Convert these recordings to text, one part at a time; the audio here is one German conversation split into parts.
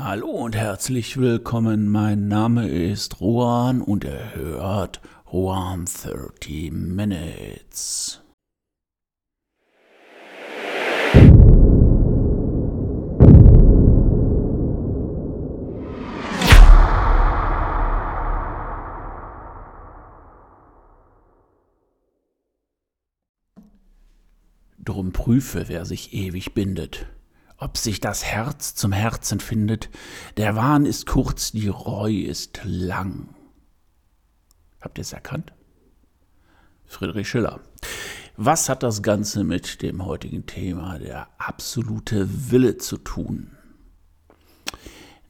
Hallo und herzlich willkommen. Mein Name ist Juan und er hört Juan 30 Minutes. Drum prüfe, wer sich ewig bindet ob sich das Herz zum Herzen findet. Der Wahn ist kurz, die Reu ist lang. Habt ihr es erkannt? Friedrich Schiller. Was hat das Ganze mit dem heutigen Thema der absolute Wille zu tun?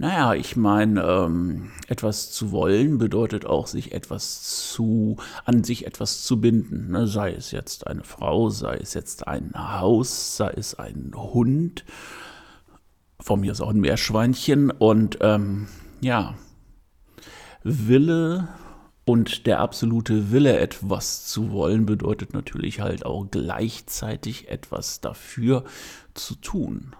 Naja, ich meine, ähm, etwas zu wollen bedeutet auch, sich etwas zu, an sich etwas zu binden. Ne? Sei es jetzt eine Frau, sei es jetzt ein Haus, sei es ein Hund, von mir ist auch ein Meerschweinchen. Und ähm, ja, Wille und der absolute Wille, etwas zu wollen, bedeutet natürlich halt auch gleichzeitig etwas dafür zu tun.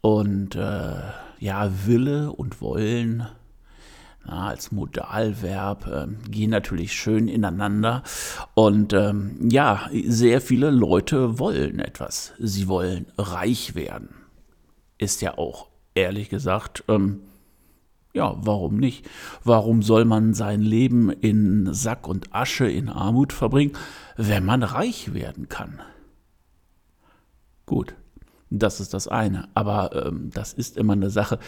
Und äh, ja, Wille und Wollen na, als Modalverb äh, gehen natürlich schön ineinander. Und ähm, ja, sehr viele Leute wollen etwas. Sie wollen reich werden. Ist ja auch, ehrlich gesagt, ähm, ja, warum nicht? Warum soll man sein Leben in Sack und Asche, in Armut verbringen, wenn man reich werden kann? Gut, das ist das eine. Aber ähm, das ist immer eine Sache.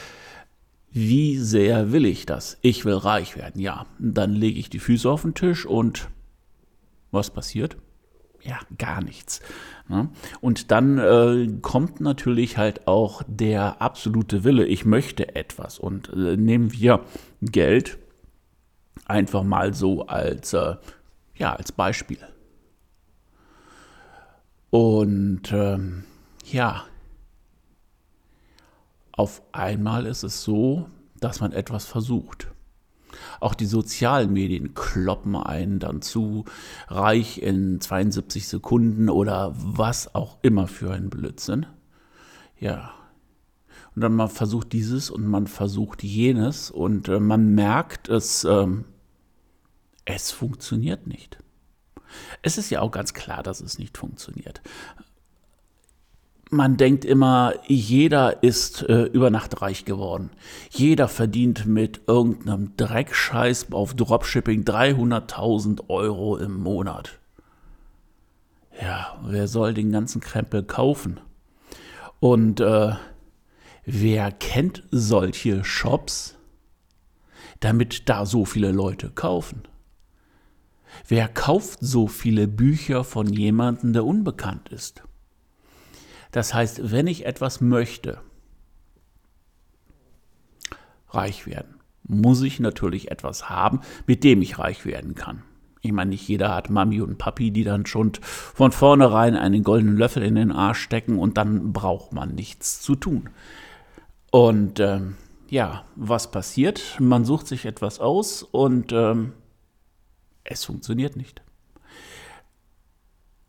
Wie sehr will ich das? Ich will reich werden, ja. Dann lege ich die Füße auf den Tisch und was passiert? Ja, gar nichts. Ne? Und dann äh, kommt natürlich halt auch der absolute Wille, ich möchte etwas. Und äh, nehmen wir Geld einfach mal so als, äh, ja, als Beispiel. Und ähm, ja, auf einmal ist es so, dass man etwas versucht. Auch die sozialen Medien kloppen einen dann zu, reich in 72 Sekunden oder was auch immer für ein Blödsinn. Ja. Und dann man versucht dieses und man versucht jenes und äh, man merkt, es, ähm, es funktioniert nicht. Es ist ja auch ganz klar, dass es nicht funktioniert man denkt immer, jeder ist äh, über Nacht reich geworden. Jeder verdient mit irgendeinem Dreckscheiß auf Dropshipping 300.000 Euro im Monat. Ja, wer soll den ganzen Krempel kaufen? Und äh, wer kennt solche Shops, damit da so viele Leute kaufen? Wer kauft so viele Bücher von jemandem, der unbekannt ist? Das heißt, wenn ich etwas möchte, reich werden, muss ich natürlich etwas haben, mit dem ich reich werden kann. Ich meine, nicht jeder hat Mami und Papi, die dann schon von vornherein einen goldenen Löffel in den Arsch stecken und dann braucht man nichts zu tun. Und ähm, ja, was passiert? Man sucht sich etwas aus und ähm, es funktioniert nicht.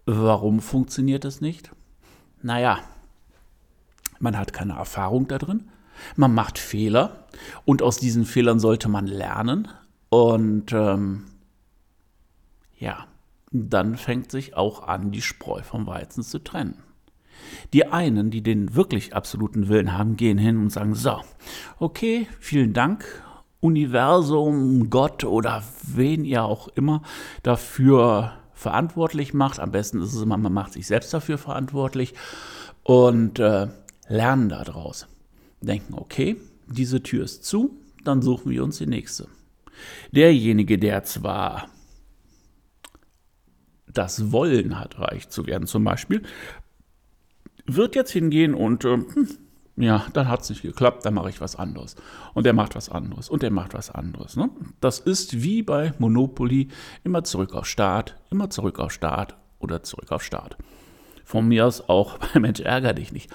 Warum funktioniert es nicht? Naja, man hat keine Erfahrung da drin, man macht Fehler und aus diesen Fehlern sollte man lernen und ähm, ja, dann fängt sich auch an, die Spreu vom Weizen zu trennen. Die einen, die den wirklich absoluten Willen haben, gehen hin und sagen, so, okay, vielen Dank, Universum, Gott oder wen ihr auch immer dafür verantwortlich macht. Am besten ist es immer, man macht sich selbst dafür verantwortlich und äh, lernen daraus. Denken, okay, diese Tür ist zu, dann suchen wir uns die nächste. Derjenige, der zwar das Wollen hat, reich zu werden zum Beispiel, wird jetzt hingehen und äh, ja, dann hat es nicht geklappt, dann mache ich was anderes. Und der macht was anderes und der macht was anderes. Ne? Das ist wie bei Monopoly immer zurück auf Start, immer zurück auf Start oder zurück auf Start. Von mir aus auch bei Mensch ärger dich nicht.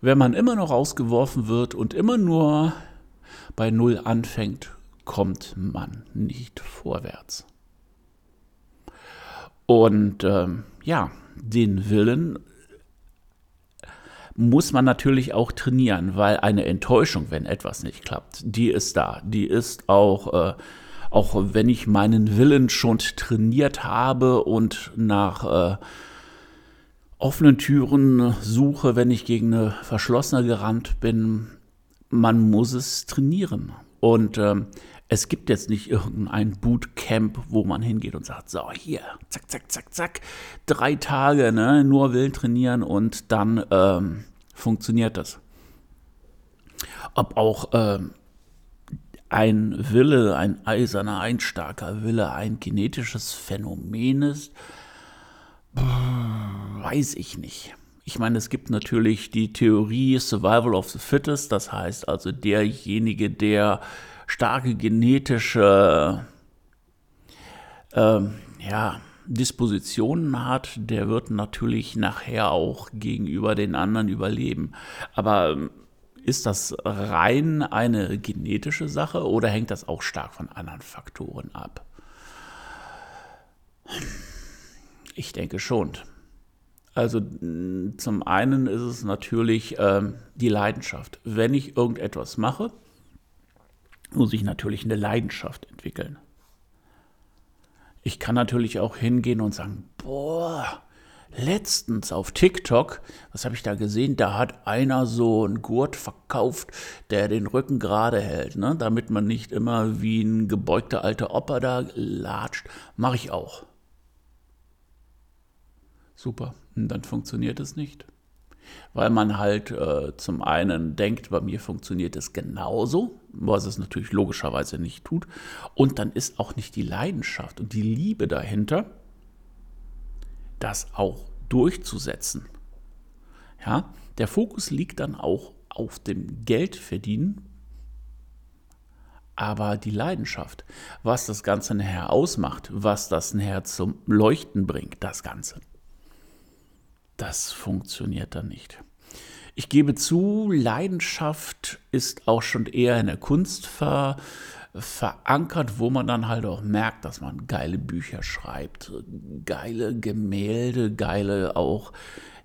Wenn man immer noch rausgeworfen wird und immer nur bei Null anfängt, kommt man nicht vorwärts. Und ähm, ja, den Willen muss man natürlich auch trainieren, weil eine Enttäuschung, wenn etwas nicht klappt, die ist da. Die ist auch, äh, auch wenn ich meinen Willen schon trainiert habe und nach äh, offenen Türen suche, wenn ich gegen eine verschlossene gerannt bin, man muss es trainieren. Und ähm, es gibt jetzt nicht irgendein Bootcamp, wo man hingeht und sagt, so hier, zack, zack, zack, zack, drei Tage, ne, nur Willen trainieren und dann ähm, funktioniert das. Ob auch ähm, ein Wille, ein eiserner, ein starker Wille ein genetisches Phänomen ist, weiß ich nicht. Ich meine, es gibt natürlich die Theorie Survival of the Fittest, das heißt also derjenige, der starke genetische äh, ja, Dispositionen hat, der wird natürlich nachher auch gegenüber den anderen überleben. Aber ähm, ist das rein eine genetische Sache oder hängt das auch stark von anderen Faktoren ab? Ich denke schon. Also zum einen ist es natürlich ähm, die Leidenschaft. Wenn ich irgendetwas mache, muss ich natürlich eine Leidenschaft entwickeln. Ich kann natürlich auch hingehen und sagen, boah, letztens auf TikTok, was habe ich da gesehen? Da hat einer so einen Gurt verkauft, der den Rücken gerade hält, ne? damit man nicht immer wie ein gebeugter alter Opa da latscht. Mache ich auch. Super. Und dann funktioniert es nicht. Weil man halt äh, zum einen denkt, bei mir funktioniert es genauso, was es natürlich logischerweise nicht tut. Und dann ist auch nicht die Leidenschaft und die Liebe dahinter, das auch durchzusetzen. Ja, der Fokus liegt dann auch auf dem Geldverdienen, aber die Leidenschaft, was das Ganze nachher ausmacht, was das nachher zum Leuchten bringt, das Ganze das funktioniert dann nicht. Ich gebe zu, Leidenschaft ist auch schon eher in der Kunst ver, verankert, wo man dann halt auch merkt, dass man geile Bücher schreibt, geile Gemälde, geile auch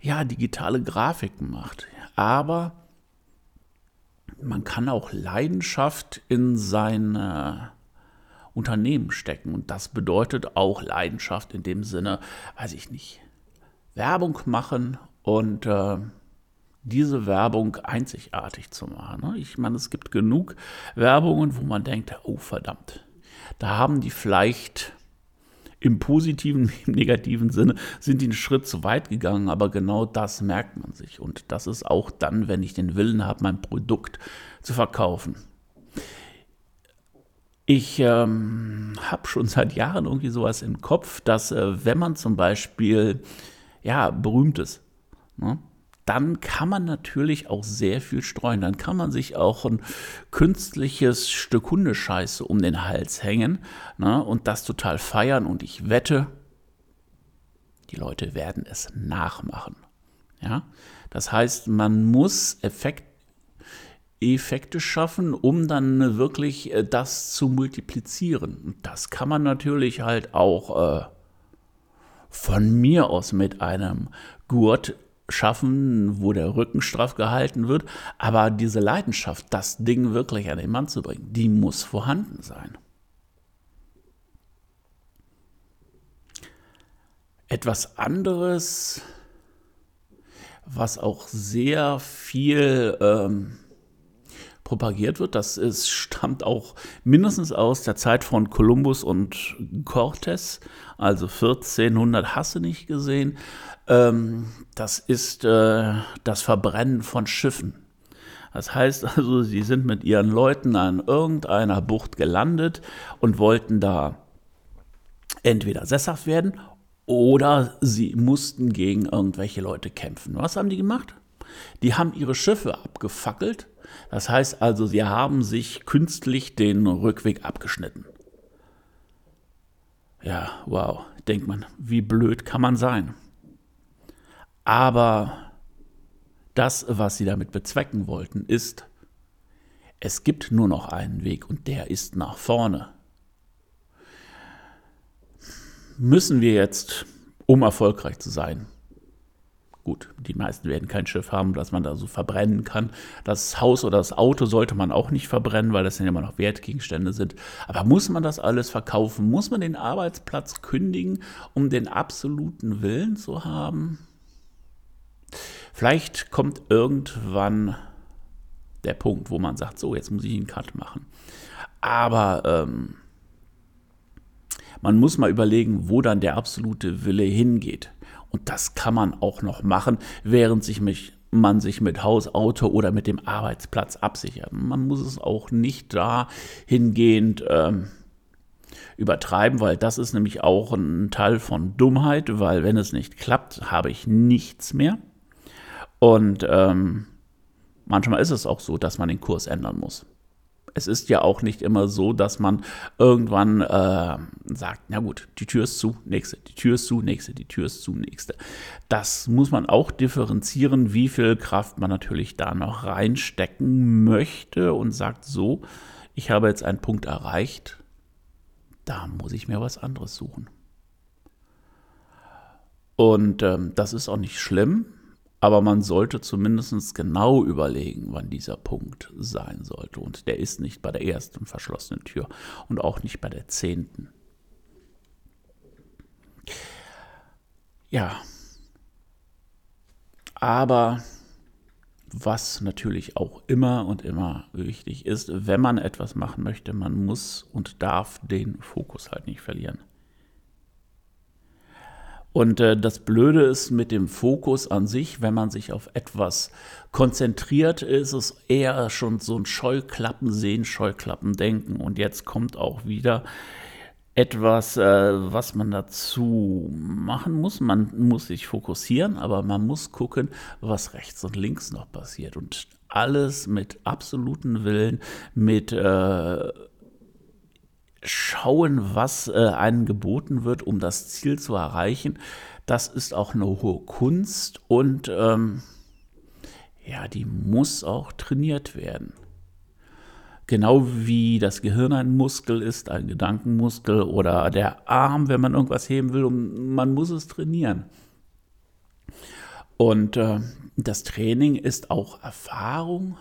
ja digitale Grafiken macht. Aber man kann auch Leidenschaft in sein äh, Unternehmen stecken und das bedeutet auch Leidenschaft in dem Sinne, weiß ich nicht, Werbung machen und äh, diese Werbung einzigartig zu machen. Ne? Ich meine, es gibt genug Werbungen, wo man denkt, oh verdammt, da haben die vielleicht im positiven im negativen Sinne sind die einen Schritt zu weit gegangen, aber genau das merkt man sich. Und das ist auch dann, wenn ich den Willen habe, mein Produkt zu verkaufen. Ich ähm, habe schon seit Jahren irgendwie sowas im Kopf, dass äh, wenn man zum Beispiel ja, berühmtes, ne? dann kann man natürlich auch sehr viel streuen. Dann kann man sich auch ein künstliches Stück Hundescheiße um den Hals hängen ne? und das total feiern. Und ich wette, die Leute werden es nachmachen. Ja? Das heißt, man muss Effekt, Effekte schaffen, um dann wirklich äh, das zu multiplizieren. Und das kann man natürlich halt auch äh, von mir aus mit einem Gurt schaffen, wo der Rücken straff gehalten wird. Aber diese Leidenschaft, das Ding wirklich an den Mann zu bringen, die muss vorhanden sein. Etwas anderes, was auch sehr viel ähm, propagiert wird. Das ist, stammt auch mindestens aus der Zeit von Kolumbus und Cortés, also 1400 hast du nicht gesehen. Ähm, das ist äh, das Verbrennen von Schiffen. Das heißt also, sie sind mit ihren Leuten an irgendeiner Bucht gelandet und wollten da entweder sesshaft werden oder sie mussten gegen irgendwelche Leute kämpfen. Was haben die gemacht? Die haben ihre Schiffe abgefackelt das heißt also, sie haben sich künstlich den Rückweg abgeschnitten. Ja, wow, denkt man, wie blöd kann man sein? Aber das, was sie damit bezwecken wollten, ist, es gibt nur noch einen Weg und der ist nach vorne. Müssen wir jetzt, um erfolgreich zu sein, Gut, die meisten werden kein Schiff haben, das man da so verbrennen kann. Das Haus oder das Auto sollte man auch nicht verbrennen, weil das ja immer noch Wertgegenstände sind. Aber muss man das alles verkaufen? Muss man den Arbeitsplatz kündigen, um den absoluten Willen zu haben? Vielleicht kommt irgendwann der Punkt, wo man sagt, so, jetzt muss ich einen Cut machen. Aber ähm, man muss mal überlegen, wo dann der absolute Wille hingeht. Und das kann man auch noch machen, während sich mich, man sich mit Haus, Auto oder mit dem Arbeitsplatz absichert. Man muss es auch nicht dahingehend ähm, übertreiben, weil das ist nämlich auch ein Teil von Dummheit, weil wenn es nicht klappt, habe ich nichts mehr. Und ähm, manchmal ist es auch so, dass man den Kurs ändern muss es ist ja auch nicht immer so, dass man irgendwann äh, sagt, na gut, die Tür ist zu, nächste, die Tür ist zu, nächste, die Tür ist zu, nächste. Das muss man auch differenzieren, wie viel Kraft man natürlich da noch reinstecken möchte und sagt so, ich habe jetzt einen Punkt erreicht, da muss ich mir was anderes suchen. Und ähm, das ist auch nicht schlimm, aber man sollte zumindest genau überlegen, wann dieser Punkt sein sollte. Und der ist nicht bei der ersten verschlossenen Tür und auch nicht bei der zehnten. Ja. Aber was natürlich auch immer und immer wichtig ist, wenn man etwas machen möchte, man muss und darf den Fokus halt nicht verlieren. Und äh, das Blöde ist mit dem Fokus an sich, wenn man sich auf etwas konzentriert, ist es eher schon so ein Scheuklappen sehen, Scheuklappen denken. Und jetzt kommt auch wieder etwas, äh, was man dazu machen muss. Man muss sich fokussieren, aber man muss gucken, was rechts und links noch passiert. Und alles mit absoluten Willen, mit äh, schauen, was äh, einem geboten wird, um das Ziel zu erreichen. Das ist auch eine hohe Kunst und ähm, ja, die muss auch trainiert werden. Genau wie das Gehirn ein Muskel ist, ein Gedankenmuskel oder der Arm, wenn man irgendwas heben will, man muss es trainieren. Und äh, das Training ist auch Erfahrung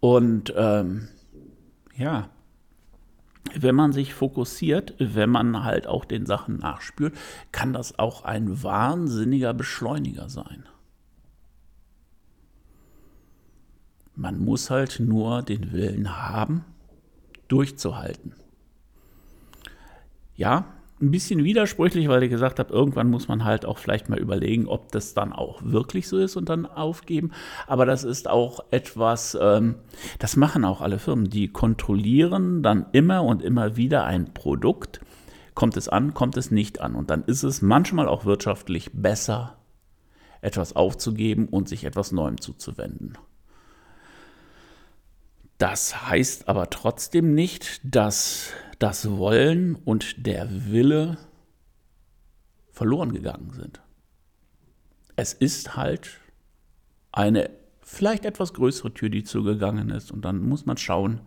und ähm, ja, wenn man sich fokussiert, wenn man halt auch den Sachen nachspürt, kann das auch ein wahnsinniger Beschleuniger sein. Man muss halt nur den Willen haben, durchzuhalten. Ja, ein bisschen widersprüchlich, weil ich gesagt habe, irgendwann muss man halt auch vielleicht mal überlegen, ob das dann auch wirklich so ist und dann aufgeben. Aber das ist auch etwas, ähm, das machen auch alle Firmen, die kontrollieren dann immer und immer wieder ein Produkt. Kommt es an, kommt es nicht an. Und dann ist es manchmal auch wirtschaftlich besser, etwas aufzugeben und sich etwas Neuem zuzuwenden. Das heißt aber trotzdem nicht, dass das Wollen und der Wille verloren gegangen sind. Es ist halt eine vielleicht etwas größere Tür, die zugegangen ist. Und dann muss man schauen,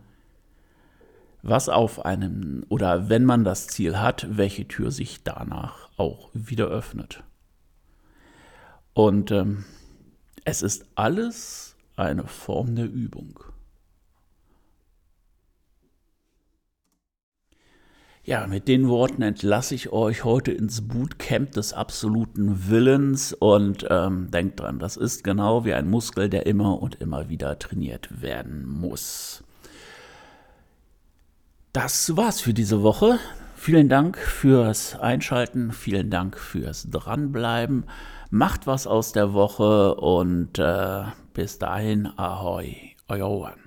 was auf einem oder wenn man das Ziel hat, welche Tür sich danach auch wieder öffnet. Und ähm, es ist alles eine Form der Übung. Ja, mit den Worten entlasse ich euch heute ins Bootcamp des absoluten Willens und ähm, denkt dran, das ist genau wie ein Muskel, der immer und immer wieder trainiert werden muss. Das war's für diese Woche. Vielen Dank fürs Einschalten, vielen Dank fürs Dranbleiben. Macht was aus der Woche und äh, bis dahin, ahoi, euer Ohren.